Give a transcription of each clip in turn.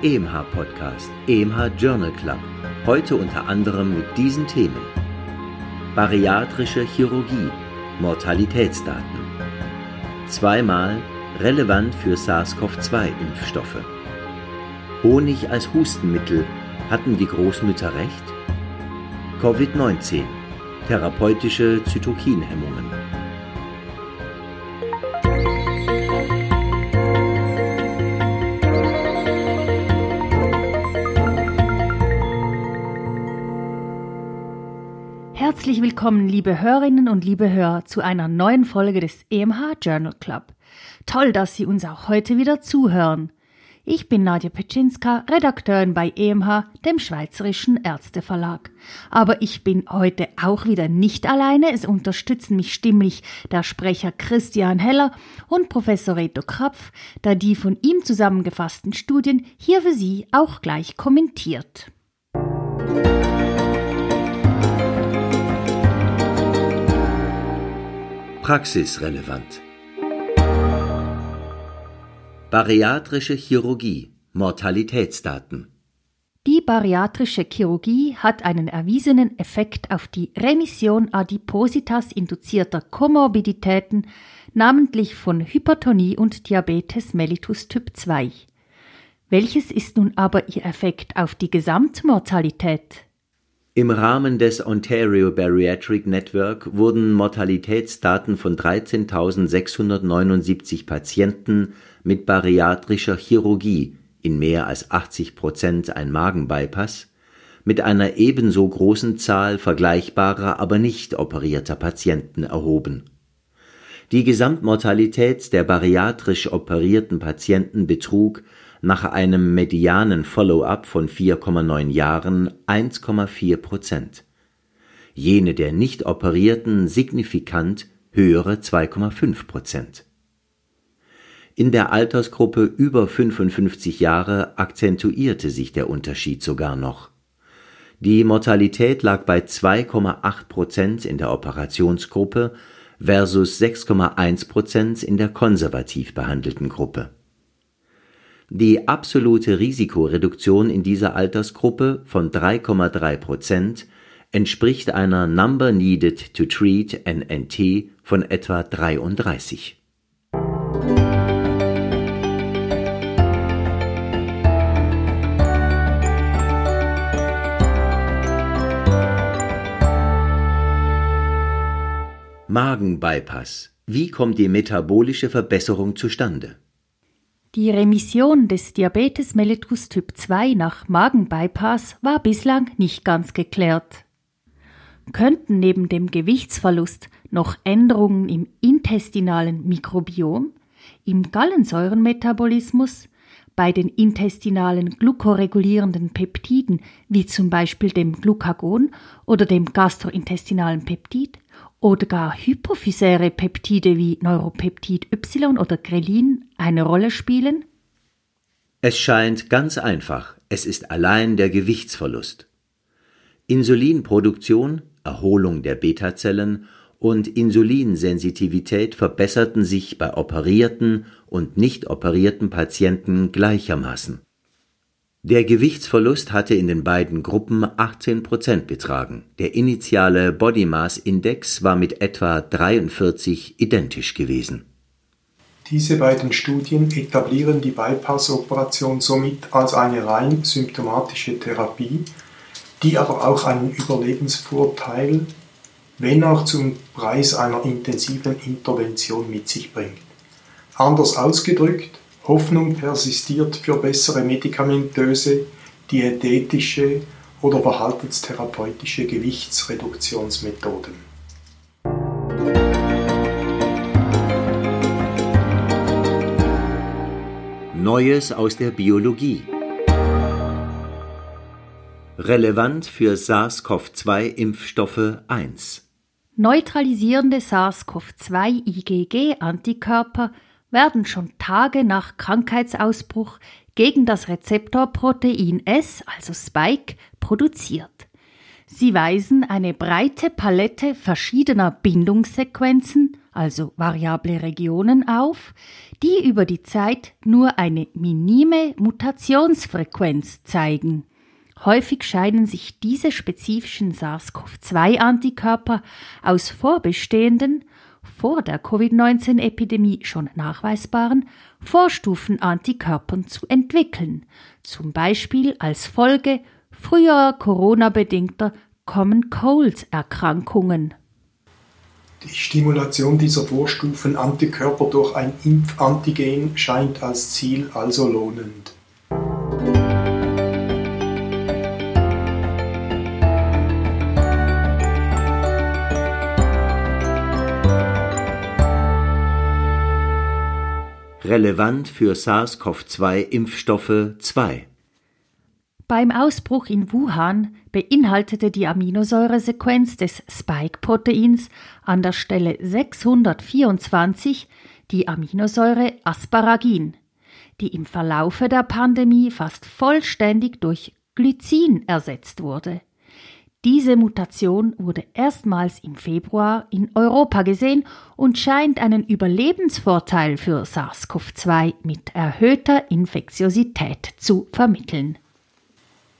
EMH Podcast, EMH Journal Club. Heute unter anderem mit diesen Themen: Bariatrische Chirurgie, Mortalitätsdaten. Zweimal relevant für SARS-CoV-2-Impfstoffe. Honig als Hustenmittel, hatten die Großmütter recht? Covid-19, therapeutische Zytokinhemmungen. Herzlich willkommen, liebe Hörerinnen und liebe Hörer, zu einer neuen Folge des EMH Journal Club. Toll, dass Sie uns auch heute wieder zuhören. Ich bin Nadja Petschinska, Redakteurin bei EMH, dem Schweizerischen Ärzteverlag. Aber ich bin heute auch wieder nicht alleine. Es unterstützen mich stimmlich der Sprecher Christian Heller und Professor Reto Krapf, da die von ihm zusammengefassten Studien hier für Sie auch gleich kommentiert. Praxisrelevant. Bariatrische Chirurgie, Mortalitätsdaten. Die bariatrische Chirurgie hat einen erwiesenen Effekt auf die Remission Adipositas induzierter Komorbiditäten, namentlich von Hypertonie und Diabetes mellitus Typ 2. Welches ist nun aber ihr Effekt auf die Gesamtmortalität? Im Rahmen des Ontario Bariatric Network wurden Mortalitätsdaten von 13.679 Patienten mit bariatrischer Chirurgie in mehr als 80 Prozent ein Magenbypass mit einer ebenso großen Zahl vergleichbarer, aber nicht operierter Patienten erhoben. Die Gesamtmortalität der bariatrisch operierten Patienten betrug nach einem medianen Follow-up von 4,9 Jahren 1,4 Prozent. Jene der nicht operierten signifikant höhere 2,5 Prozent. In der Altersgruppe über 55 Jahre akzentuierte sich der Unterschied sogar noch. Die Mortalität lag bei 2,8 Prozent in der Operationsgruppe versus 6,1 Prozent in der konservativ behandelten Gruppe die absolute Risikoreduktion in dieser Altersgruppe von 3,3 Prozent entspricht einer Number Needed to Treat NNT von etwa 33. Magenbypass. Wie kommt die metabolische Verbesserung zustande? Die Remission des Diabetes mellitus Typ 2 nach Magenbypass war bislang nicht ganz geklärt. Könnten neben dem Gewichtsverlust noch Änderungen im intestinalen Mikrobiom, im Gallensäurenmetabolismus, bei den intestinalen glukoregulierenden Peptiden wie zum Beispiel dem Glucagon oder dem gastrointestinalen Peptid oder gar hypophysäre Peptide wie Neuropeptid Y oder Grelin eine Rolle spielen? Es scheint ganz einfach, es ist allein der Gewichtsverlust. Insulinproduktion, Erholung der Beta-Zellen und Insulinsensitivität verbesserten sich bei operierten und nicht operierten Patienten gleichermaßen. Der Gewichtsverlust hatte in den beiden Gruppen 18 Prozent betragen. Der initiale Body Mass Index war mit etwa 43 identisch gewesen. Diese beiden Studien etablieren die Bypass-Operation somit als eine rein symptomatische Therapie, die aber auch einen Überlebensvorteil, wenn auch zum Preis einer intensiven Intervention mit sich bringt. Anders ausgedrückt, Hoffnung persistiert für bessere medikamentöse, diätetische oder verhaltenstherapeutische Gewichtsreduktionsmethoden. Neues aus der Biologie. Relevant für SARS-CoV-2-Impfstoffe 1. Neutralisierende SARS-CoV-2-IgG-Antikörper werden schon Tage nach Krankheitsausbruch gegen das Rezeptorprotein S, also Spike, produziert. Sie weisen eine breite Palette verschiedener Bindungssequenzen, also variable Regionen auf, die über die Zeit nur eine minime Mutationsfrequenz zeigen. Häufig scheinen sich diese spezifischen SARS-CoV-2-Antikörper aus vorbestehenden, vor der Covid-19-Epidemie schon nachweisbaren Vorstufen-Antikörpern zu entwickeln, zum Beispiel als Folge früher Corona-bedingter Common Cold-Erkrankungen. Die Stimulation dieser Vorstufen-Antikörper durch ein Impfantigen scheint als Ziel also lohnend. Relevant für SARS-CoV-2-Impfstoffe 2. Beim Ausbruch in Wuhan beinhaltete die Aminosäuresequenz des Spike-Proteins an der Stelle 624 die Aminosäure Asparagin, die im Verlaufe der Pandemie fast vollständig durch Glycin ersetzt wurde. Diese Mutation wurde erstmals im Februar in Europa gesehen und scheint einen Überlebensvorteil für SARS-CoV-2 mit erhöhter Infektiosität zu vermitteln.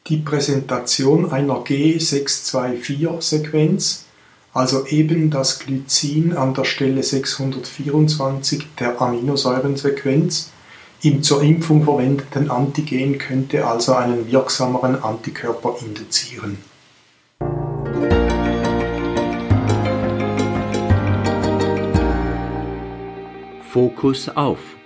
Die Präsentation einer G624-Sequenz, also eben das Glycin an der Stelle 624 der Aminosäurensequenz, im zur Impfung verwendeten Antigen könnte also einen wirksameren Antikörper induzieren. Fokus auf.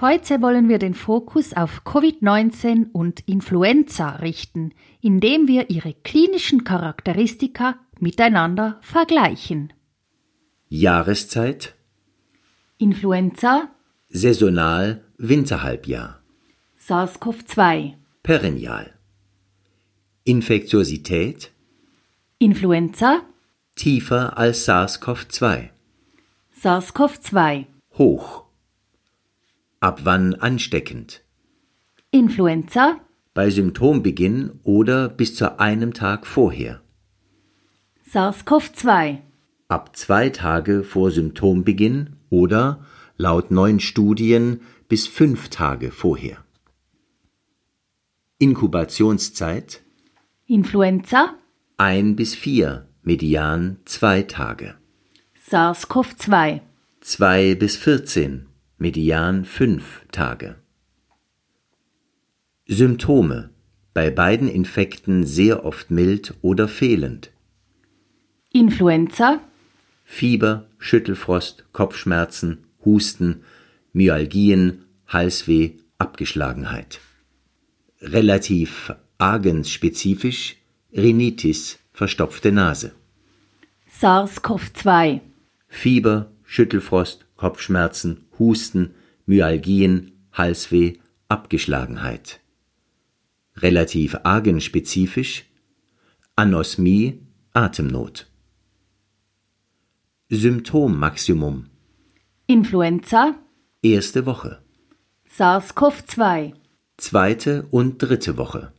Heute wollen wir den Fokus auf Covid-19 und Influenza richten, indem wir ihre klinischen Charakteristika miteinander vergleichen. Jahreszeit? Influenza, Saisonal? Winterhalbjahr? SARS-CoV-2, Perennial? Infektiosität? Influenza, tiefer als SARS-CoV-2. SARS-CoV-2, hoch. Ab wann ansteckend? Influenza, bei Symptombeginn oder bis zu einem Tag vorher? SARS-CoV-2, ab zwei Tage vor Symptombeginn oder laut neuen Studien bis fünf Tage vorher? Inkubationszeit? Influenza, ein bis vier Median zwei Tage. SARS-CoV-2, zwei bis vierzehn Median fünf Tage. Symptome. Bei beiden Infekten sehr oft mild oder fehlend. Influenza, Fieber, Schüttelfrost, Kopfschmerzen, Husten, Myalgien, Halsweh, Abgeschlagenheit. Relativ agensspezifisch Rhinitis, verstopfte Nase. SARS-CoV-2, Fieber, Schüttelfrost, Kopfschmerzen, Husten, Myalgien, Halsweh, Abgeschlagenheit. Relativ agenspezifisch Anosmie, Atemnot. Symptommaximum Influenza, erste Woche, SARS-CoV-2, zweite und dritte Woche.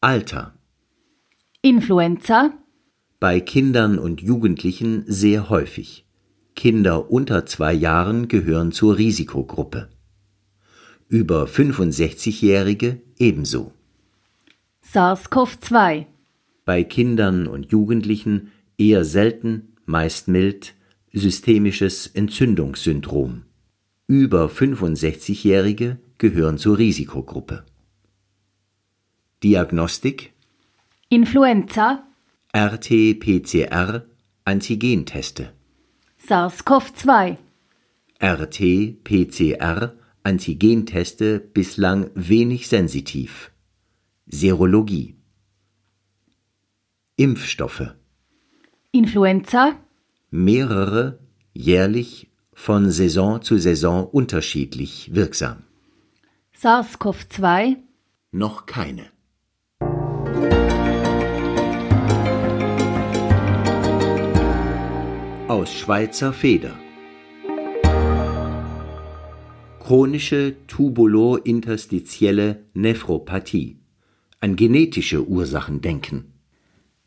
Alter Influenza, bei Kindern und Jugendlichen sehr häufig. Kinder unter zwei Jahren gehören zur Risikogruppe. Über 65-Jährige ebenso. SARS-CoV-2, Bei Kindern und Jugendlichen eher selten, meist mild, systemisches Entzündungssyndrom. Über 65-Jährige gehören zur Risikogruppe. Diagnostik Influenza, RT-PCR Antigenteste. SARS-CoV-2, RT-PCR Antigenteste bislang wenig sensitiv. Serologie. Impfstoffe. Influenza, Mehrere jährlich von Saison zu Saison unterschiedlich wirksam. SARS-CoV-2, Noch keine. Aus Schweizer Feder. chronische tubulointerstitielle Nephropathie, ein genetische Ursachendenken.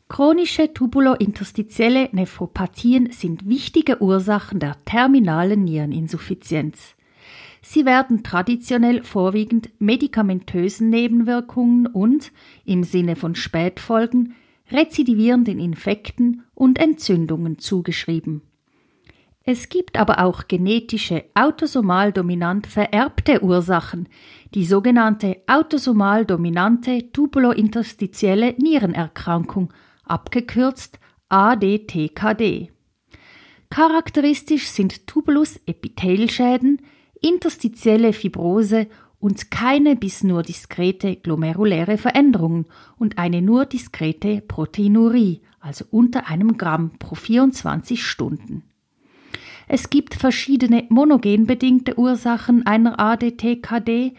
Chronische tubulointerstitielle Nephropathien sind wichtige Ursachen der terminalen Niereninsuffizienz. Sie werden traditionell vorwiegend medikamentösen Nebenwirkungen und, im Sinne von Spätfolgen, rezidivierenden Infekten und Entzündungen zugeschrieben. Es gibt aber auch genetische autosomal dominant vererbte Ursachen, die sogenannte autosomal dominante tubulointerstitielle Nierenerkrankung, abgekürzt ADTKD. Charakteristisch sind Tubulus-Epithelschäden, interstitielle Fibrose und keine bis nur diskrete glomeruläre Veränderungen und eine nur diskrete Proteinurie, also unter einem Gramm pro 24 Stunden. Es gibt verschiedene monogenbedingte Ursachen einer ADTKD.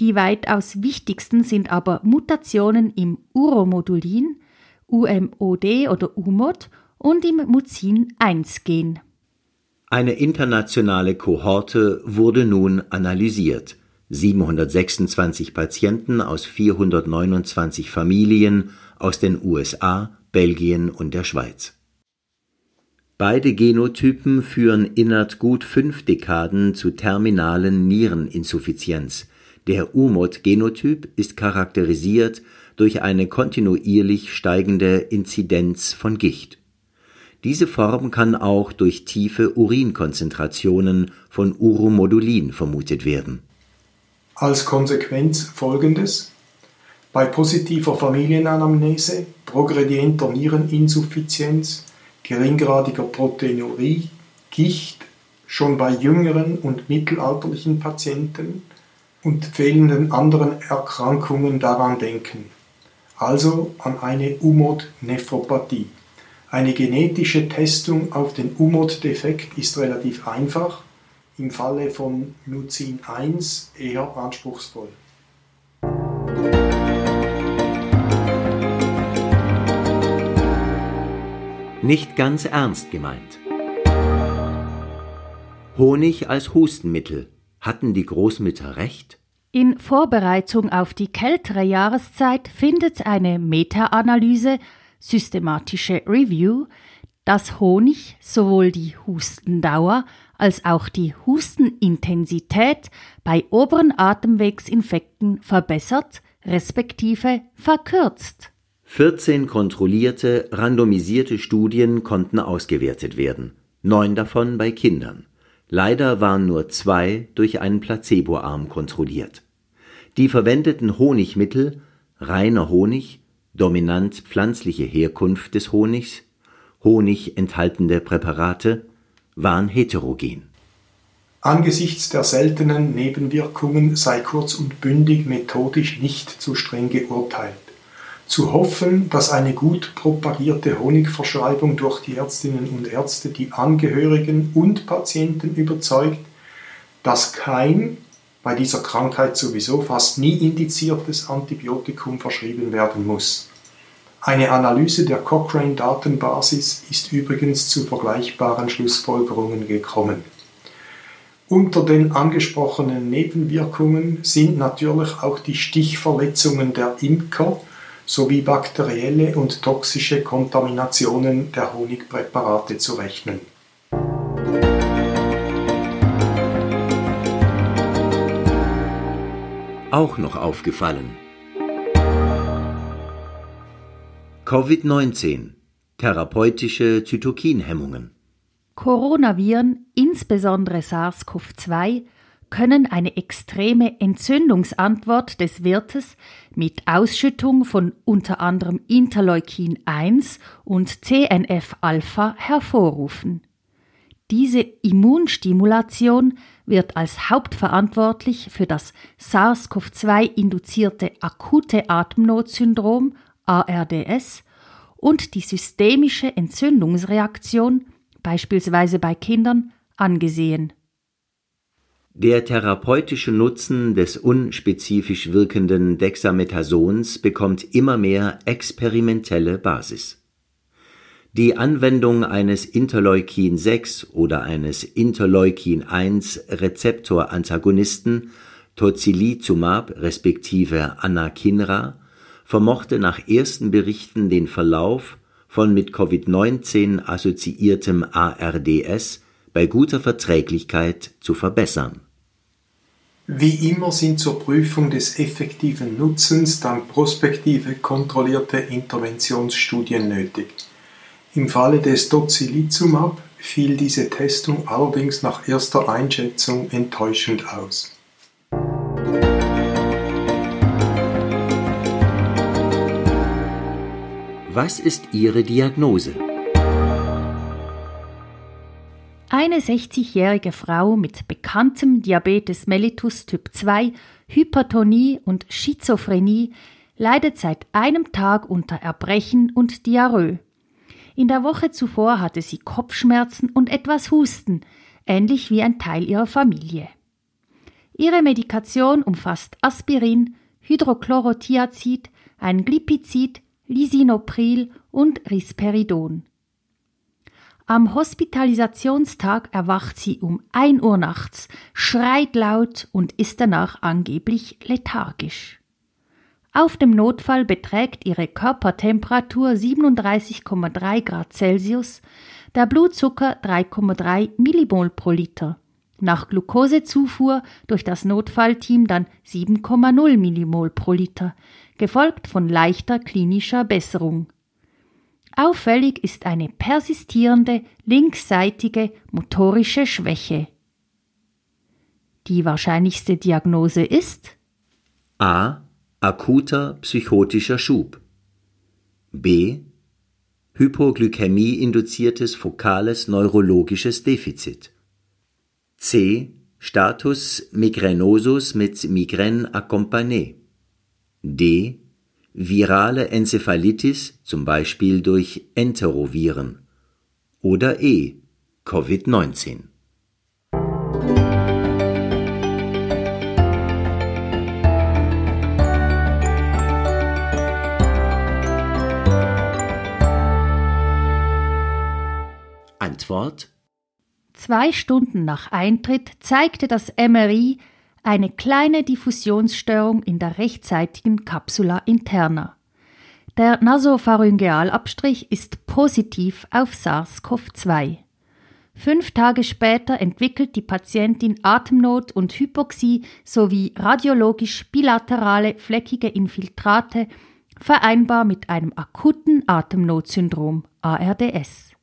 Die weitaus wichtigsten sind aber Mutationen im Uromodulin, UMOD oder UMOD und im Mucin-1-Gen. Eine internationale Kohorte wurde nun analysiert. 726 Patienten aus 429 Familien aus den USA, Belgien und der Schweiz. Beide Genotypen führen innerhalb gut fünf Dekaden zu terminalen Niereninsuffizienz. Der UMOD-Genotyp ist charakterisiert durch eine kontinuierlich steigende Inzidenz von Gicht. Diese Form kann auch durch tiefe Urinkonzentrationen von Uromodulin vermutet werden. Als Konsequenz folgendes: Bei positiver Familienanamnese, progredienter Niereninsuffizienz geringgradiger Proteinurie, Gicht schon bei jüngeren und mittelalterlichen Patienten und fehlenden anderen Erkrankungen daran denken, also an eine UMOD-Nephropathie. Eine genetische Testung auf den UMOD-Defekt ist relativ einfach, im Falle von Mucin 1 eher anspruchsvoll. nicht ganz ernst gemeint. Honig als Hustenmittel. Hatten die Großmütter recht? In Vorbereitung auf die kältere Jahreszeit findet eine Meta-Analyse, systematische Review, dass Honig sowohl die Hustendauer als auch die Hustenintensität bei oberen Atemwegsinfekten verbessert, respektive verkürzt. 14 kontrollierte, randomisierte Studien konnten ausgewertet werden, neun davon bei Kindern. Leider waren nur zwei durch einen Placeboarm kontrolliert. Die verwendeten Honigmittel, reiner Honig, dominant pflanzliche Herkunft des Honigs, Honig enthaltende Präparate, waren heterogen. Angesichts der seltenen Nebenwirkungen sei kurz und bündig methodisch nicht zu streng geurteilt zu hoffen, dass eine gut propagierte Honigverschreibung durch die Ärztinnen und Ärzte die Angehörigen und Patienten überzeugt, dass kein bei dieser Krankheit sowieso fast nie indiziertes Antibiotikum verschrieben werden muss. Eine Analyse der Cochrane-Datenbasis ist übrigens zu vergleichbaren Schlussfolgerungen gekommen. Unter den angesprochenen Nebenwirkungen sind natürlich auch die Stichverletzungen der Imker sowie bakterielle und toxische Kontaminationen der Honigpräparate zu rechnen. Auch noch aufgefallen. Covid-19 Therapeutische Zytokinhemmungen Coronaviren, insbesondere SARS-CoV-2, können eine extreme Entzündungsantwort des Wirtes mit Ausschüttung von unter anderem Interleukin 1 und TNF-Alpha hervorrufen. Diese Immunstimulation wird als hauptverantwortlich für das SARS-CoV-2 akute Atemnotsyndrom ARDS und die systemische Entzündungsreaktion, beispielsweise bei Kindern, angesehen der therapeutische Nutzen des unspezifisch wirkenden Dexamethasons bekommt immer mehr experimentelle Basis. Die Anwendung eines Interleukin 6 oder eines Interleukin 1 Rezeptorantagonisten Tocilizumab respektive Anakinra vermochte nach ersten Berichten den Verlauf von mit Covid-19 assoziiertem ARDS bei guter Verträglichkeit zu verbessern. Wie immer sind zur Prüfung des effektiven Nutzens dann prospektive kontrollierte Interventionsstudien nötig. Im Falle des Tocilizumab fiel diese Testung allerdings nach erster Einschätzung enttäuschend aus. Was ist Ihre Diagnose? Eine 60-jährige Frau mit bekanntem Diabetes mellitus Typ 2, Hypertonie und Schizophrenie leidet seit einem Tag unter Erbrechen und Diarrhoe. In der Woche zuvor hatte sie Kopfschmerzen und etwas Husten, ähnlich wie ein Teil ihrer Familie. Ihre Medikation umfasst Aspirin, Hydrochlorothiazid, ein Glipizid, Lisinopril und Risperidon. Am Hospitalisationstag erwacht sie um 1 Uhr nachts, schreit laut und ist danach angeblich lethargisch. Auf dem Notfall beträgt ihre Körpertemperatur 37,3 Grad Celsius, der Blutzucker 3,3 Millimol pro Liter. Nach Glukosezufuhr durch das Notfallteam dann 7,0 Millimol pro Liter, gefolgt von leichter klinischer Besserung. Auffällig ist eine persistierende linksseitige motorische Schwäche. Die wahrscheinlichste Diagnose ist A. Akuter psychotischer Schub. B. Hypoglykämie-induziertes fokales neurologisches Defizit. C. Status migrainosus mit Migraine accompagnée. D. Virale Enzephalitis, zum Beispiel durch Enteroviren. Oder E. Covid-19. Antwort Zwei Stunden nach Eintritt zeigte das MRI eine kleine Diffusionsstörung in der rechtseitigen Capsula interna. Der Nasopharyngealabstrich ist positiv auf SARS-CoV-2. Fünf Tage später entwickelt die Patientin Atemnot und Hypoxie sowie radiologisch bilaterale fleckige Infiltrate, vereinbar mit einem akuten Atemnotsyndrom ARDS.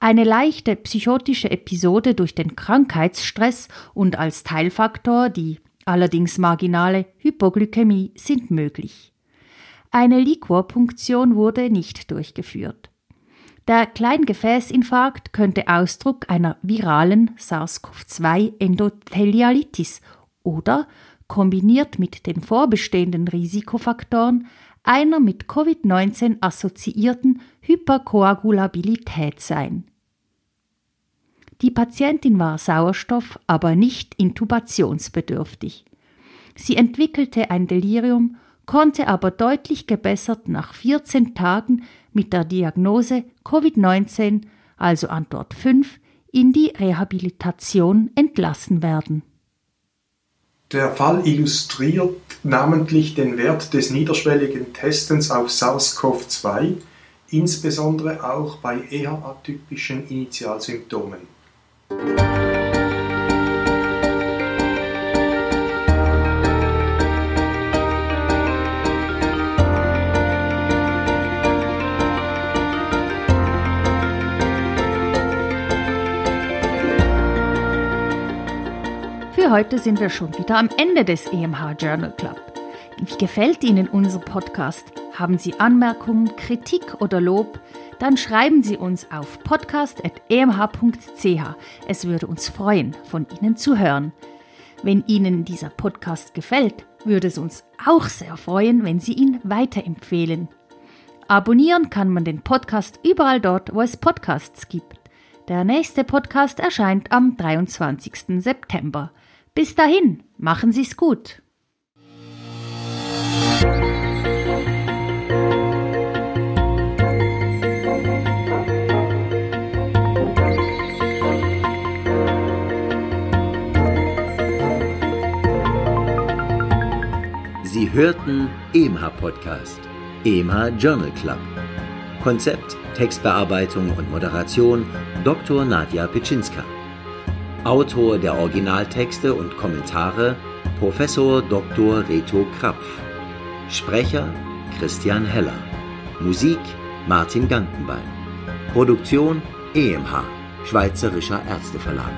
Eine leichte psychotische Episode durch den Krankheitsstress und als Teilfaktor die allerdings marginale Hypoglykämie sind möglich. Eine Liquorpunktion wurde nicht durchgeführt. Der Kleingefäßinfarkt könnte Ausdruck einer viralen SARS-CoV-2-Endothelialitis oder kombiniert mit den vorbestehenden Risikofaktoren einer mit Covid-19 assoziierten Hyperkoagulabilität sein. Die Patientin war Sauerstoff, aber nicht intubationsbedürftig. Sie entwickelte ein Delirium, konnte aber deutlich gebessert nach 14 Tagen mit der Diagnose Covid-19, also Antwort 5, in die Rehabilitation entlassen werden. Der Fall illustriert namentlich den Wert des niederschwelligen Testens auf SARS-CoV-2, insbesondere auch bei eher atypischen Initialsymptomen. Heute sind wir schon wieder am Ende des EMH Journal Club. Wie gefällt Ihnen unser Podcast? Haben Sie Anmerkungen, Kritik oder Lob? Dann schreiben Sie uns auf podcast.emh.ch. Es würde uns freuen, von Ihnen zu hören. Wenn Ihnen dieser Podcast gefällt, würde es uns auch sehr freuen, wenn Sie ihn weiterempfehlen. Abonnieren kann man den Podcast überall dort, wo es Podcasts gibt. Der nächste Podcast erscheint am 23. September. Bis dahin, machen Sie's gut. Sie hörten EMHA Podcast, EMHA Journal Club. Konzept, Textbearbeitung und Moderation Dr. Nadja Pitschinska. Autor der Originaltexte und Kommentare Professor Dr. Reto Krapf. Sprecher Christian Heller. Musik Martin Gantenbein. Produktion EMH, Schweizerischer Ärzteverlag.